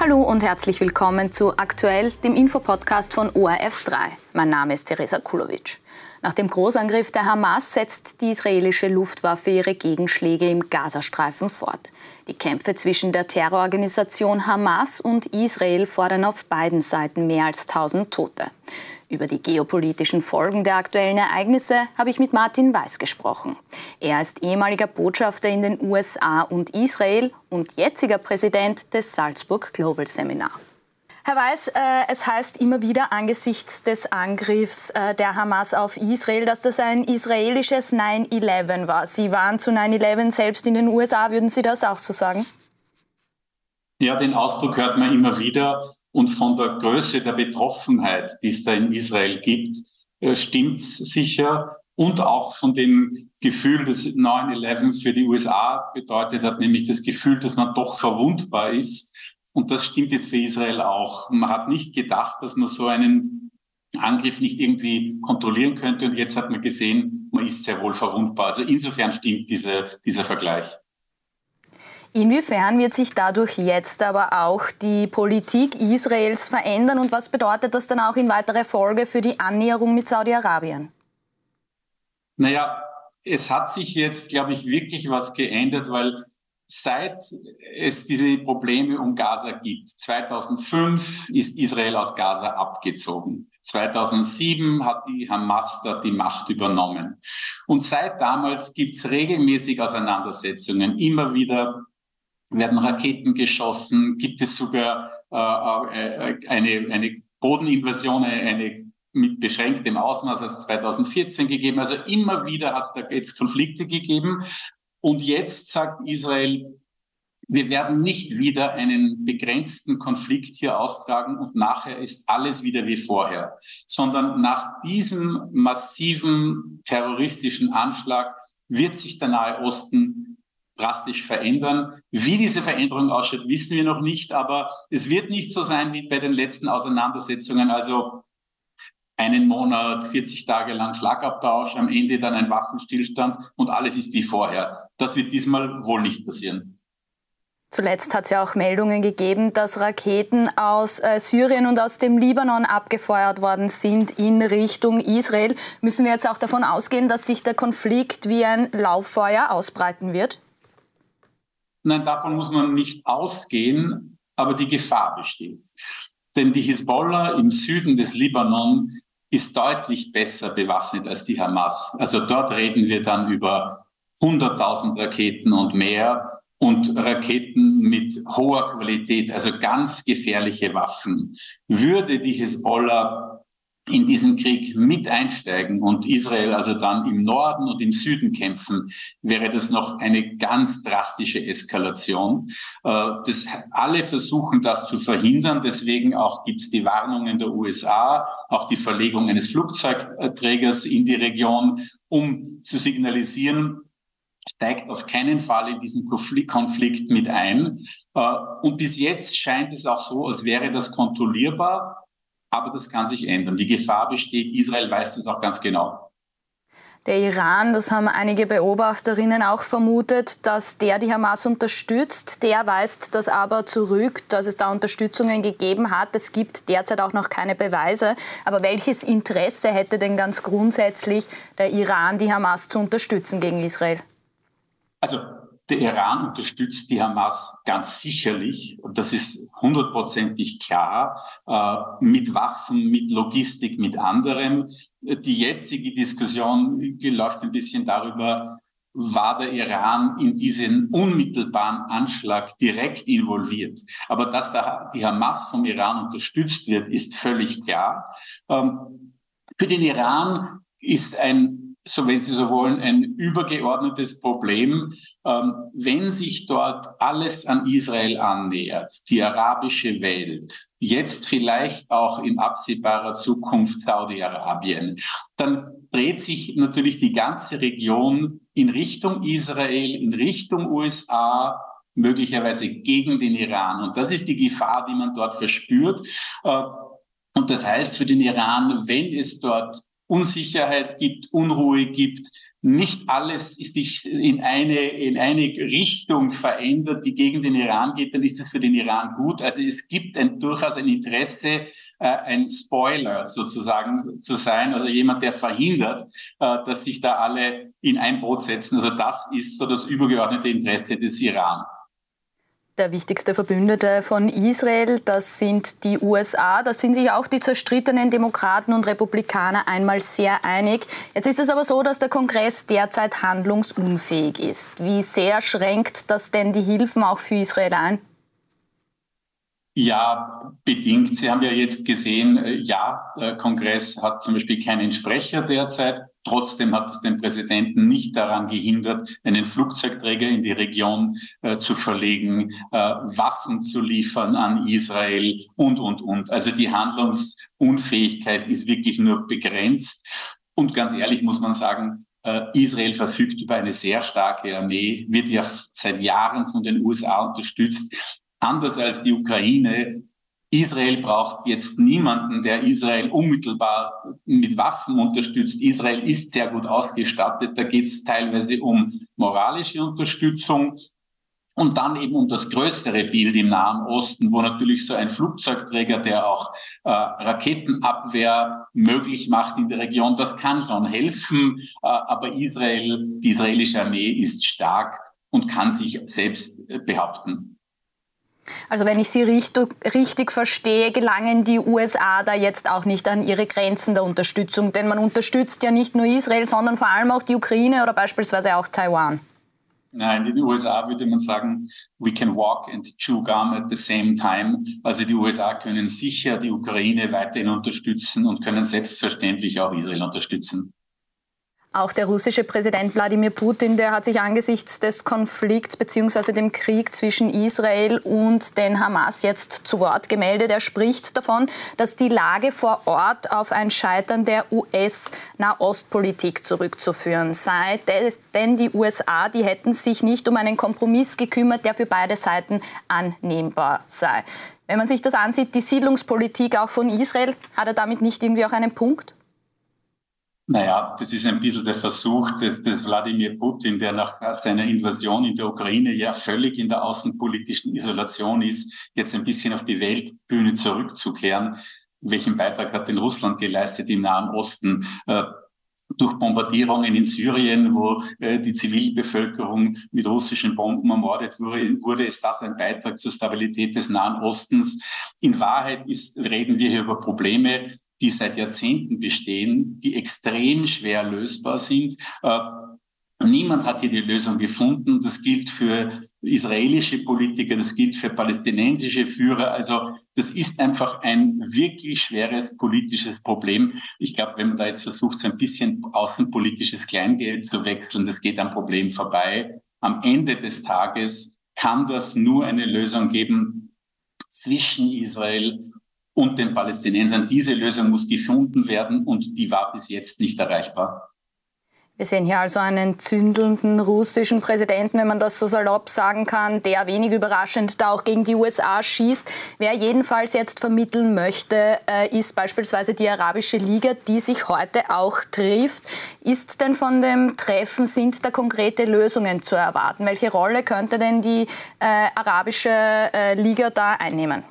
Hallo und herzlich willkommen zu Aktuell, dem Infopodcast von ORF3. Mein Name ist Teresa Kulovic. Nach dem Großangriff der Hamas setzt die israelische Luftwaffe ihre Gegenschläge im Gazastreifen fort. Die Kämpfe zwischen der Terrororganisation Hamas und Israel fordern auf beiden Seiten mehr als 1000 Tote. Über die geopolitischen Folgen der aktuellen Ereignisse habe ich mit Martin Weiß gesprochen. Er ist ehemaliger Botschafter in den USA und Israel und jetziger Präsident des Salzburg Global Seminar. Herr Weiß, äh, es heißt immer wieder angesichts des Angriffs äh, der Hamas auf Israel, dass das ein israelisches 9-11 war. Sie waren zu 9-11 selbst in den USA. Würden Sie das auch so sagen? Ja, den Ausdruck hört man immer wieder. Und von der Größe der Betroffenheit, die es da in Israel gibt, äh, stimmt sicher. Und auch von dem Gefühl, das 9-11 für die USA bedeutet hat, nämlich das Gefühl, dass man doch verwundbar ist und das stimmt jetzt für Israel auch. Man hat nicht gedacht, dass man so einen Angriff nicht irgendwie kontrollieren könnte. Und jetzt hat man gesehen, man ist sehr wohl verwundbar. Also insofern stimmt diese, dieser Vergleich. Inwiefern wird sich dadurch jetzt aber auch die Politik Israels verändern und was bedeutet das dann auch in weiterer Folge für die Annäherung mit Saudi-Arabien? Naja, es hat sich jetzt, glaube ich, wirklich was geändert, weil seit es diese Probleme um Gaza gibt. 2005 ist Israel aus Gaza abgezogen. 2007 hat die Hamas dort die Macht übernommen. Und seit damals gibt es regelmäßig Auseinandersetzungen. Immer wieder werden Raketen geschossen, gibt es sogar äh, äh eine, eine Bodeninvasion, eine mit beschränktem Ausmaß als 2014 gegeben. Also immer wieder hat es da jetzt Konflikte gegeben. Und jetzt sagt Israel, wir werden nicht wieder einen begrenzten Konflikt hier austragen und nachher ist alles wieder wie vorher, sondern nach diesem massiven terroristischen Anschlag wird sich der Nahe Osten drastisch verändern. Wie diese Veränderung ausschaut, wissen wir noch nicht, aber es wird nicht so sein wie bei den letzten Auseinandersetzungen. Also einen Monat, 40 Tage lang Schlagabtausch, am Ende dann ein Waffenstillstand und alles ist wie vorher. Das wird diesmal wohl nicht passieren. Zuletzt hat es ja auch Meldungen gegeben, dass Raketen aus äh, Syrien und aus dem Libanon abgefeuert worden sind in Richtung Israel. Müssen wir jetzt auch davon ausgehen, dass sich der Konflikt wie ein Lauffeuer ausbreiten wird? Nein, davon muss man nicht ausgehen, aber die Gefahr besteht. Denn die Hisbollah im Süden des Libanon ist deutlich besser bewaffnet als die Hamas. Also dort reden wir dann über 100.000 Raketen und mehr und Raketen mit hoher Qualität, also ganz gefährliche Waffen. Würde die Hisbollah in diesen Krieg mit einsteigen und Israel also dann im Norden und im Süden kämpfen, wäre das noch eine ganz drastische Eskalation. Äh, das, alle versuchen das zu verhindern. Deswegen auch gibt es die Warnungen der USA, auch die Verlegung eines Flugzeugträgers in die Region, um zu signalisieren, steigt auf keinen Fall in diesen Konflikt mit ein. Äh, und bis jetzt scheint es auch so, als wäre das kontrollierbar. Aber das kann sich ändern. Die Gefahr besteht. Israel weiß das auch ganz genau. Der Iran, das haben einige Beobachterinnen auch vermutet, dass der die Hamas unterstützt. Der weist das aber zurück, dass es da Unterstützungen gegeben hat. Es gibt derzeit auch noch keine Beweise. Aber welches Interesse hätte denn ganz grundsätzlich der Iran, die Hamas zu unterstützen gegen Israel? Also der Iran unterstützt die Hamas ganz sicherlich, das ist hundertprozentig klar, äh, mit Waffen, mit Logistik, mit anderem. Die jetzige Diskussion läuft ein bisschen darüber, war der Iran in diesen unmittelbaren Anschlag direkt involviert. Aber dass da die Hamas vom Iran unterstützt wird, ist völlig klar. Ähm, für den Iran ist ein so wenn Sie so wollen, ein übergeordnetes Problem. Ähm, wenn sich dort alles an Israel annähert, die arabische Welt, jetzt vielleicht auch in absehbarer Zukunft Saudi-Arabien, dann dreht sich natürlich die ganze Region in Richtung Israel, in Richtung USA, möglicherweise gegen den Iran. Und das ist die Gefahr, die man dort verspürt. Äh, und das heißt für den Iran, wenn es dort Unsicherheit gibt, Unruhe gibt, nicht alles sich in eine, in eine Richtung verändert, die gegen den Iran geht, dann ist es für den Iran gut. Also es gibt ein, durchaus ein Interesse, äh, ein Spoiler sozusagen zu sein, also jemand, der verhindert, äh, dass sich da alle in ein Boot setzen. Also das ist so das übergeordnete Interesse des Iran. Der wichtigste Verbündete von Israel, das sind die USA. Da sind sich auch die zerstrittenen Demokraten und Republikaner einmal sehr einig. Jetzt ist es aber so, dass der Kongress derzeit handlungsunfähig ist. Wie sehr schränkt das denn die Hilfen auch für Israel ein? Ja, bedingt. Sie haben ja jetzt gesehen, äh, ja, der Kongress hat zum Beispiel keinen Sprecher derzeit. Trotzdem hat es den Präsidenten nicht daran gehindert, einen Flugzeugträger in die Region äh, zu verlegen, äh, Waffen zu liefern an Israel und, und, und. Also die Handlungsunfähigkeit ist wirklich nur begrenzt. Und ganz ehrlich muss man sagen, äh, Israel verfügt über eine sehr starke Armee, wird ja seit Jahren von den USA unterstützt anders als die Ukraine. Israel braucht jetzt niemanden, der Israel unmittelbar mit Waffen unterstützt. Israel ist sehr gut ausgestattet. Da geht es teilweise um moralische Unterstützung und dann eben um das größere Bild im Nahen Osten, wo natürlich so ein Flugzeugträger, der auch äh, Raketenabwehr möglich macht in der Region, das kann schon helfen. Äh, aber Israel, die israelische Armee ist stark und kann sich selbst äh, behaupten. Also wenn ich Sie richtig, verstehe, gelangen die USA da jetzt auch nicht an ihre Grenzen der Unterstützung, denn man unterstützt ja nicht nur Israel, sondern vor allem auch die Ukraine oder beispielsweise auch Taiwan. Nein, in den USA würde man sagen, we can walk and chew gum at the same time. Also die USA können sicher die Ukraine weiterhin unterstützen und können selbstverständlich auch Israel unterstützen. Auch der russische Präsident Wladimir Putin, der hat sich angesichts des Konflikts bzw. dem Krieg zwischen Israel und den Hamas jetzt zu Wort gemeldet. Er spricht davon, dass die Lage vor Ort auf ein Scheitern der US-Nahostpolitik zurückzuführen sei. Denn die USA, die hätten sich nicht um einen Kompromiss gekümmert, der für beide Seiten annehmbar sei. Wenn man sich das ansieht, die Siedlungspolitik auch von Israel, hat er damit nicht irgendwie auch einen Punkt? Naja, das ist ein bisschen der Versuch des, des Wladimir Putin, der nach seiner Invasion in der Ukraine ja völlig in der außenpolitischen Isolation ist, jetzt ein bisschen auf die Weltbühne zurückzukehren. Welchen Beitrag hat denn Russland geleistet im Nahen Osten? Äh, durch Bombardierungen in Syrien, wo äh, die Zivilbevölkerung mit russischen Bomben ermordet wurde, wurde ist das ein Beitrag zur Stabilität des Nahen Ostens. In Wahrheit ist, reden wir hier über Probleme, die seit Jahrzehnten bestehen, die extrem schwer lösbar sind. Äh, niemand hat hier die Lösung gefunden. Das gilt für israelische Politiker, das gilt für palästinensische Führer. Also das ist einfach ein wirklich schweres politisches Problem. Ich glaube, wenn man da jetzt versucht, so ein bisschen außenpolitisches Kleingeld zu wechseln, das geht am Problem vorbei. Am Ende des Tages kann das nur eine Lösung geben zwischen Israel und den Palästinensern. Diese Lösung muss gefunden werden und die war bis jetzt nicht erreichbar. Wir sehen hier also einen zündelnden russischen Präsidenten, wenn man das so salopp sagen kann, der wenig überraschend da auch gegen die USA schießt. Wer jedenfalls jetzt vermitteln möchte, äh, ist beispielsweise die Arabische Liga, die sich heute auch trifft. Ist denn von dem Treffen, sind da konkrete Lösungen zu erwarten? Welche Rolle könnte denn die äh, Arabische äh, Liga da einnehmen?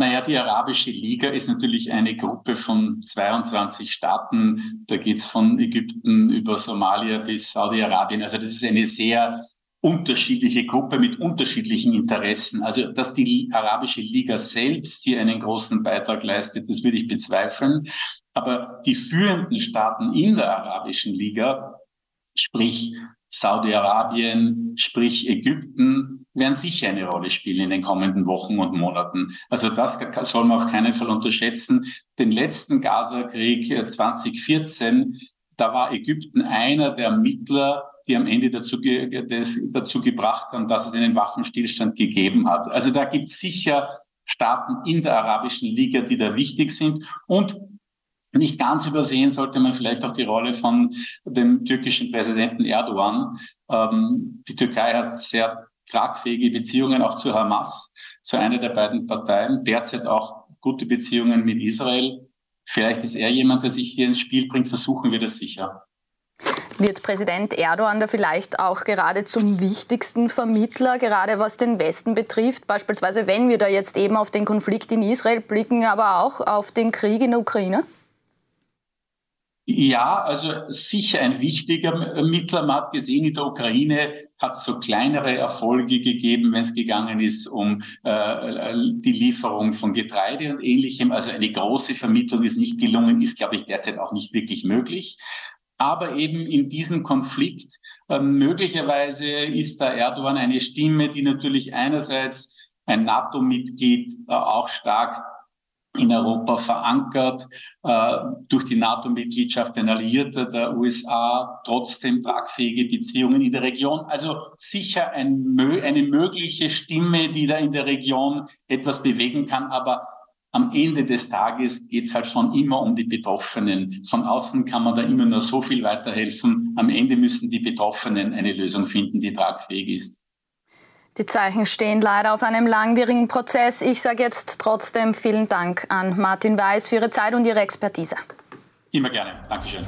Naja, die Arabische Liga ist natürlich eine Gruppe von 22 Staaten. Da geht's von Ägypten über Somalia bis Saudi-Arabien. Also das ist eine sehr unterschiedliche Gruppe mit unterschiedlichen Interessen. Also, dass die Arabische Liga selbst hier einen großen Beitrag leistet, das würde ich bezweifeln. Aber die führenden Staaten in der Arabischen Liga, sprich Saudi-Arabien, sprich Ägypten, werden sicher eine Rolle spielen in den kommenden Wochen und Monaten. Also das soll man auf keinen Fall unterschätzen. Den letzten Gaza-Krieg 2014, äh, da war Ägypten einer der Mittler, die am Ende dazu, des, dazu gebracht haben, dass es einen Waffenstillstand gegeben hat. Also da gibt es sicher Staaten in der Arabischen Liga, die da wichtig sind. Und nicht ganz übersehen sollte man vielleicht auch die Rolle von dem türkischen Präsidenten Erdogan. Ähm, die Türkei hat sehr tragfähige Beziehungen auch zu Hamas, zu einer der beiden Parteien, derzeit auch gute Beziehungen mit Israel. Vielleicht ist er jemand, der sich hier ins Spiel bringt, versuchen wir das sicher. Wird Präsident Erdogan da vielleicht auch gerade zum wichtigsten Vermittler, gerade was den Westen betrifft? Beispielsweise, wenn wir da jetzt eben auf den Konflikt in Israel blicken, aber auch auf den Krieg in der Ukraine? Ja, also sicher ein wichtiger Mittler. Man hat gesehen, in der Ukraine hat es so kleinere Erfolge gegeben, wenn es gegangen ist um äh, die Lieferung von Getreide und ähnlichem. Also eine große Vermittlung ist nicht gelungen, ist, glaube ich, derzeit auch nicht wirklich möglich. Aber eben in diesem Konflikt, äh, möglicherweise ist da Erdogan eine Stimme, die natürlich einerseits ein NATO-Mitglied äh, auch stark in Europa verankert, äh, durch die NATO-Mitgliedschaft ein Alliierter der USA, trotzdem tragfähige Beziehungen in der Region. Also sicher ein, eine mögliche Stimme, die da in der Region etwas bewegen kann, aber am Ende des Tages geht es halt schon immer um die Betroffenen. Von außen kann man da immer nur so viel weiterhelfen. Am Ende müssen die Betroffenen eine Lösung finden, die tragfähig ist. Die Zeichen stehen leider auf einem langwierigen Prozess. Ich sage jetzt trotzdem vielen Dank an Martin Weiß für Ihre Zeit und Ihre Expertise. Immer gerne. Dankeschön.